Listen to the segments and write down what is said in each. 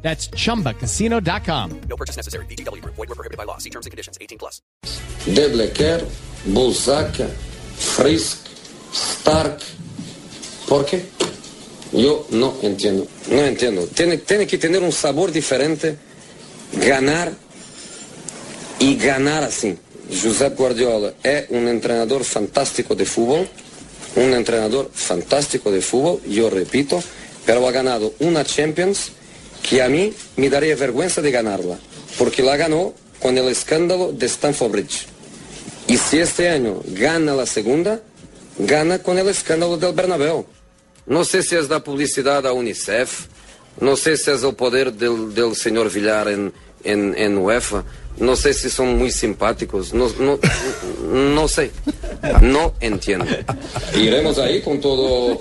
That's chumbacasino.com. No purchase necessary. BGW. Void were prohibited by law. See terms and conditions. 18 plus. De Blecker, Bulsac, Frisk, Stark. ¿Por qué? Yo no entiendo. No entiendo. Tiene, tiene que tener un sabor diferente, ganar y ganar así. Josep Guardiola es un entrenador fantástico de fútbol, un entrenador fantástico de fútbol, yo repito, pero ha ganado una Champions que a mí me daría vergüenza de ganarla, porque la ganó con el escándalo de Stamford Bridge. Y si este año gana la segunda, gana con el escándalo del Bernabéu. No sé si es la publicidad a UNICEF, no sé si es el poder del, del señor Villar en, en, en UEFA, no sé si son muy simpáticos, no, no, no sé, no entiendo. Iremos ahí con todo...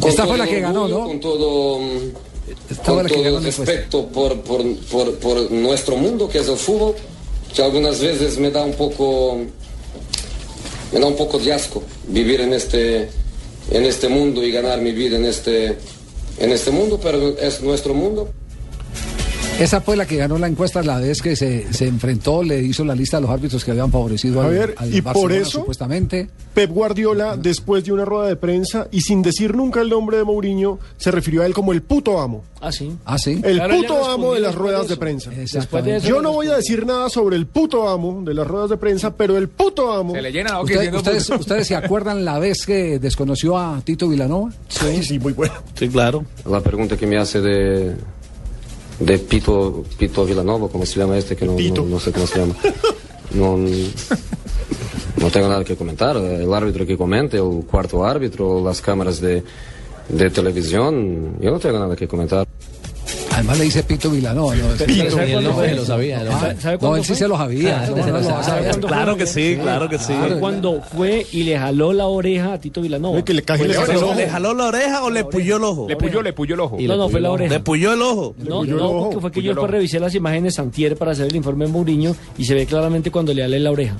con Esta fue la que ganó, ¿no? Con todo... Esta con todo el encuesta. respeto por, por, por, por nuestro mundo, que es el fútbol, que algunas veces me da un poco, me da un poco de asco vivir en este, en este mundo y ganar mi vida en este, en este mundo, pero es nuestro mundo. Esa fue la que ganó la encuesta la vez que se, se enfrentó, le hizo la lista de los árbitros que habían favorecido al, Javier, al y por eso- supuestamente. Pep Guardiola, después de una rueda de prensa y sin decir nunca el nombre de Mourinho, se refirió a él como el puto amo. Ah, sí. Ah, sí. El Claro, puto amo de las ruedas de prensa. De eso Yo no voy a decir nada sobre el puto amo de las ruedas de prensa, pero el puto amo. Se le llena la boca Usted- diciendo ustedes, puto. ¿Ustedes se acuerdan la vez que desconoció a Tito Vilanova? Sí, sí, muy bueno. Sí, claro. La pregunta que me hace de, de Pito, Pito Villanova, ¿cómo se llama este? Que no, no, no sé cómo se llama. No, no tengo nada que comentar. El árbitro que comente, el cuarto árbitro, las cámaras de, de televisión, yo no tengo nada que comentar. Además le dice Pito Vilanova. ¿no? Sabía. Ah, ¿Sabe no, él sí fue? se lo sabía. Ah, no, se no lo lo. ¿Cuándo Claro que sí, claro que sí. Fue cuando fue y le jaló la oreja a Tito Vilanova. Que le casi le Fue- sacó el Pero, ojo. ¿Le jaló la oreja o le puyó el ojo? Le puyó, le puyó el ojo. No, no, fue la oreja. Le puyó el ojo. No, no, porque fue que yo el después revisé las imágenes antier para hacer el informe de Mourinho y se ve claramente cuando le ale la oreja.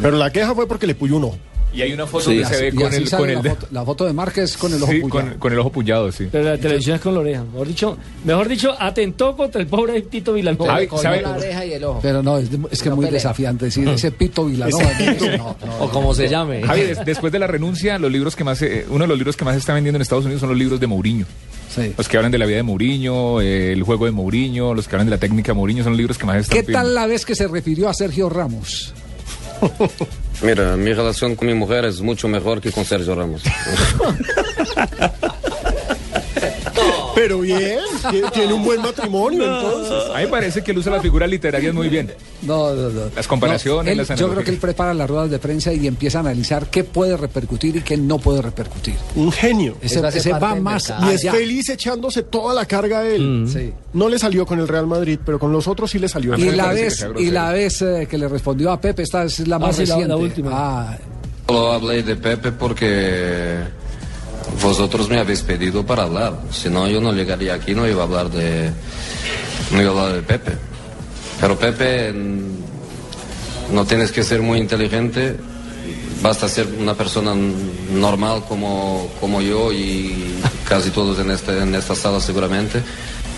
Pero la queja fue porque le puyó un ojo. Y hay una foto Sí, que se ve Y con el, con el la, de- foto, la foto de Márquez con el ojo sí, puyado. con, con el ojo pullado, sí. Pero la televisión es con la oreja. Mejor dicho, mejor dicho, atentó contra el pobre Tito Vilanova. Javi, ¿sabe? Pero no, es, es que es muy desafiante decir ese Pito Vilanova. no, no, O como se llame. Javi, des- después de la renuncia, los libros que más, eh, uno de los libros que más se está vendiendo en Estados Unidos son los libros de Mourinho. sí. Los que hablan de la vida de Mourinho, eh, el juego de Mourinho, los que hablan de la técnica de Mourinho, son los libros que más se están ¿Qué tal la vez que se refirió a Sergio Ramos? Mira, mi relación con mi mujer es mucho mejor que con Sergio Ramos. Pero bien, tiene- un buen matrimonio entonces. A mí me parece que él usa las figuras literarias muy bien. No, no, no. Las comparaciones, No, él- las Yo creo analogías. que él prepara las ruedas de prensa y empieza a analizar qué puede repercutir y qué no puede repercutir. Un genio. Ese, ese va más Y es feliz echándose toda la carga a él. Sí. No le salió con el Real Madrid, pero con los otros sí le salió. Y la vez, y la vez eh, que le respondió a Pepe, esta es la más sí, la- la reciente. última. Ah, Solo hablé de Pepe porque vosotros me habéis pedido para hablar. Si no, yo no llegaría aquí, no iba a hablar de, no iba a hablar de Pepe. Pero Pepe, mm, no tienes que ser muy inteligente, basta ser una persona normal como, como yo y casi todos en, este, en esta sala seguramente,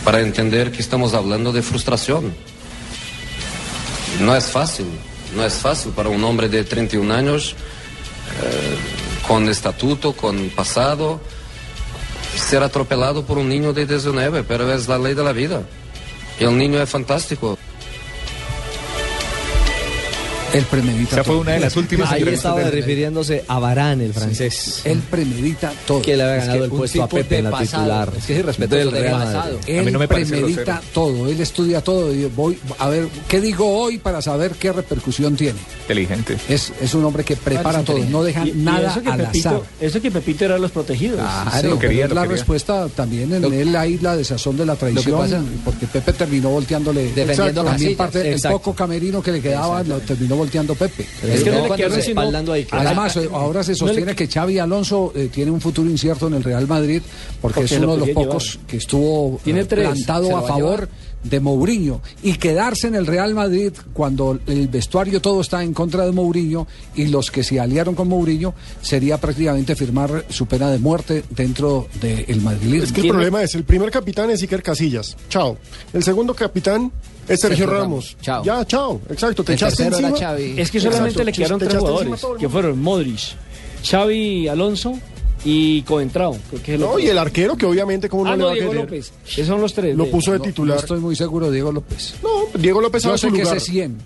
para entender que estamos hablando de frustración. No es fácil, no es fácil para un hombre de 31 años con estatuto, con pasado, ser atropelado por un niño de 19, pero es la ley de la vida. El niño es fantástico. Él premedita Esa fue todo. una de las últimas Ahí estaba del- refiriéndose a Varane, el francés. Él premedita todo. Que le había Es que ganado el puesto a Pepe en la pasado. titular. Es que es irrespetuoso del de Real. Madrid. A mí Él no me parece premedita grosero. todo, él estudia todo. y voy a ver qué digo hoy para saber qué repercusión tiene. Inteligente. Es, es un hombre que prepara todo, no deja Y- y nada eso que al Pepito, azar. Eso que Pepito era los protegidos. Claro, lo quería, pero es lo la quería. respuesta también en él hay la desazón de la traición, pasa- porque Pepe terminó volteándole Defendiendo también parte el poco camerino que le quedaba lo terminó volteando Pepe. Es que no le ahí. que- Además, eh, ahora se sostiene que Xavi Alonso eh, tiene un futuro incierto en el Real Madrid porque, Porque es lo uno de los pocos llevar. que estuvo Tiene eh, tres, plantado a favor de Mourinho y quedarse en el Real Madrid cuando el vestuario todo está en contra de Mourinho y los que se aliaron con Mourinho sería prácticamente firmar su pena de muerte dentro del madrilismo. Es que el problema es, el primer capitán es Iker Casillas. Chao. El segundo capitán es Sergio, Sergio Ramos. Ramos. Chao. Ya, chao. Exacto. Te El echaste encima. Xavi. Es que solamente Exacto, le quedaron tres jugadores, a que fueron Modric, Xavi Alonso y Coentrao. creo que es el No, otro. y el arquero que obviamente como no Ah, le no, va a Diego querer. López. Esos son los tres. Lo puso de No, titular. no estoy muy seguro, Diego López. No, Diego López Yo sabe sé su que lugar. ese 100.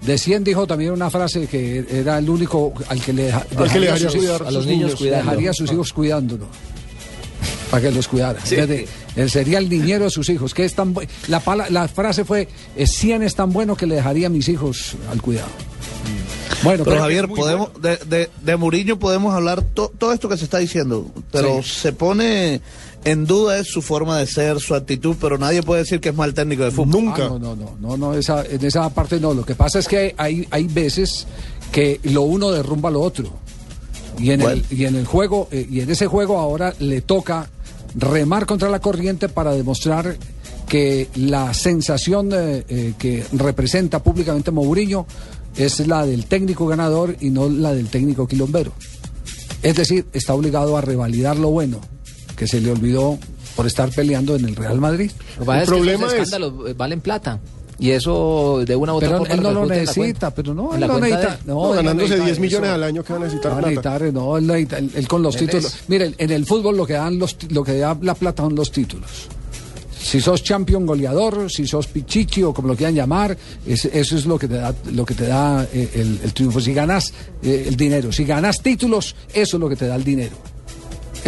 De 100 dijo también una frase que era el único al que le, deja- Al que le dejaría sus cuidar a los niños cuidando. dejaría a sus hijos cuidándolo. Para que los cuidara. Fíjate, Él sería el niñero de sus hijos. Que es tan la, pala- la frase fue: eh, 100 es tan bueno que le dejaría a mis hijos al cuidado. Bueno, Pero pero, Javier, podemos de, de, de Mourinho podemos hablar to- todo esto que se está diciendo, pero se pone en duda es su forma de ser, su actitud, pero nadie puede decir que es mal técnico de fútbol. Nunca. Ah, no, no, no, no, no, esa, en esa parte no. Lo que pasa es que hay, hay veces que lo uno derrumba lo otro. Y en, Bueno. el, y en el juego, eh, y en ese juego ahora le toca remar contra la corriente para demostrar que la sensación eh, eh, que representa públicamente Mourinho es la del técnico ganador y no la del técnico quilombero. Es decir, está obligado a revalidar lo bueno que se le olvidó por estar peleando en el Real Madrid. Lo El es que problema esos es- escándalos eh, valen plata. Y eso de una u otra Pero forma él no lo necesita, pero no, él cuenta necesita. de- No, ganándose necesita 10 millones eso. al año que va a necesitar No, plata. necesitar, no, él, necesita- él- él con los Él títulos. es- Miren, en el fútbol lo que dan los lo que da la plata son los títulos. Si sos champion goleador, si sos pichichi o como lo quieran llamar, es- eso es lo que te da, lo que te da eh, el, el triunfo. Si ganas eh, el dinero, si ganas títulos, eso es lo que te da el dinero.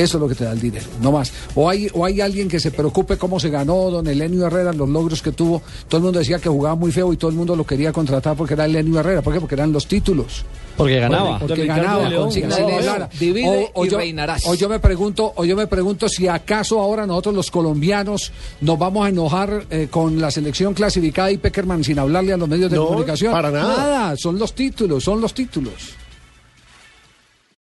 Eso es lo que te da el dinero, no más. O hay, o hay alguien que se preocupe cómo se ganó don Elenio Herrera, los logros que tuvo. Todo el mundo decía que jugaba muy feo y todo el mundo lo quería contratar porque era Elenio Herrera. ¿Por qué? Porque eran los títulos. Porque ganaba. Porque ganaba, León. Divide y yo, reinarás. o yo me pregunto, o yo me pregunto si acaso ahora nosotros los colombianos nos vamos a enojar eh, con la selección clasificada y Peckerman sin hablarle a los medios de No, comunicación. para nada. Nada, son los títulos, son los títulos.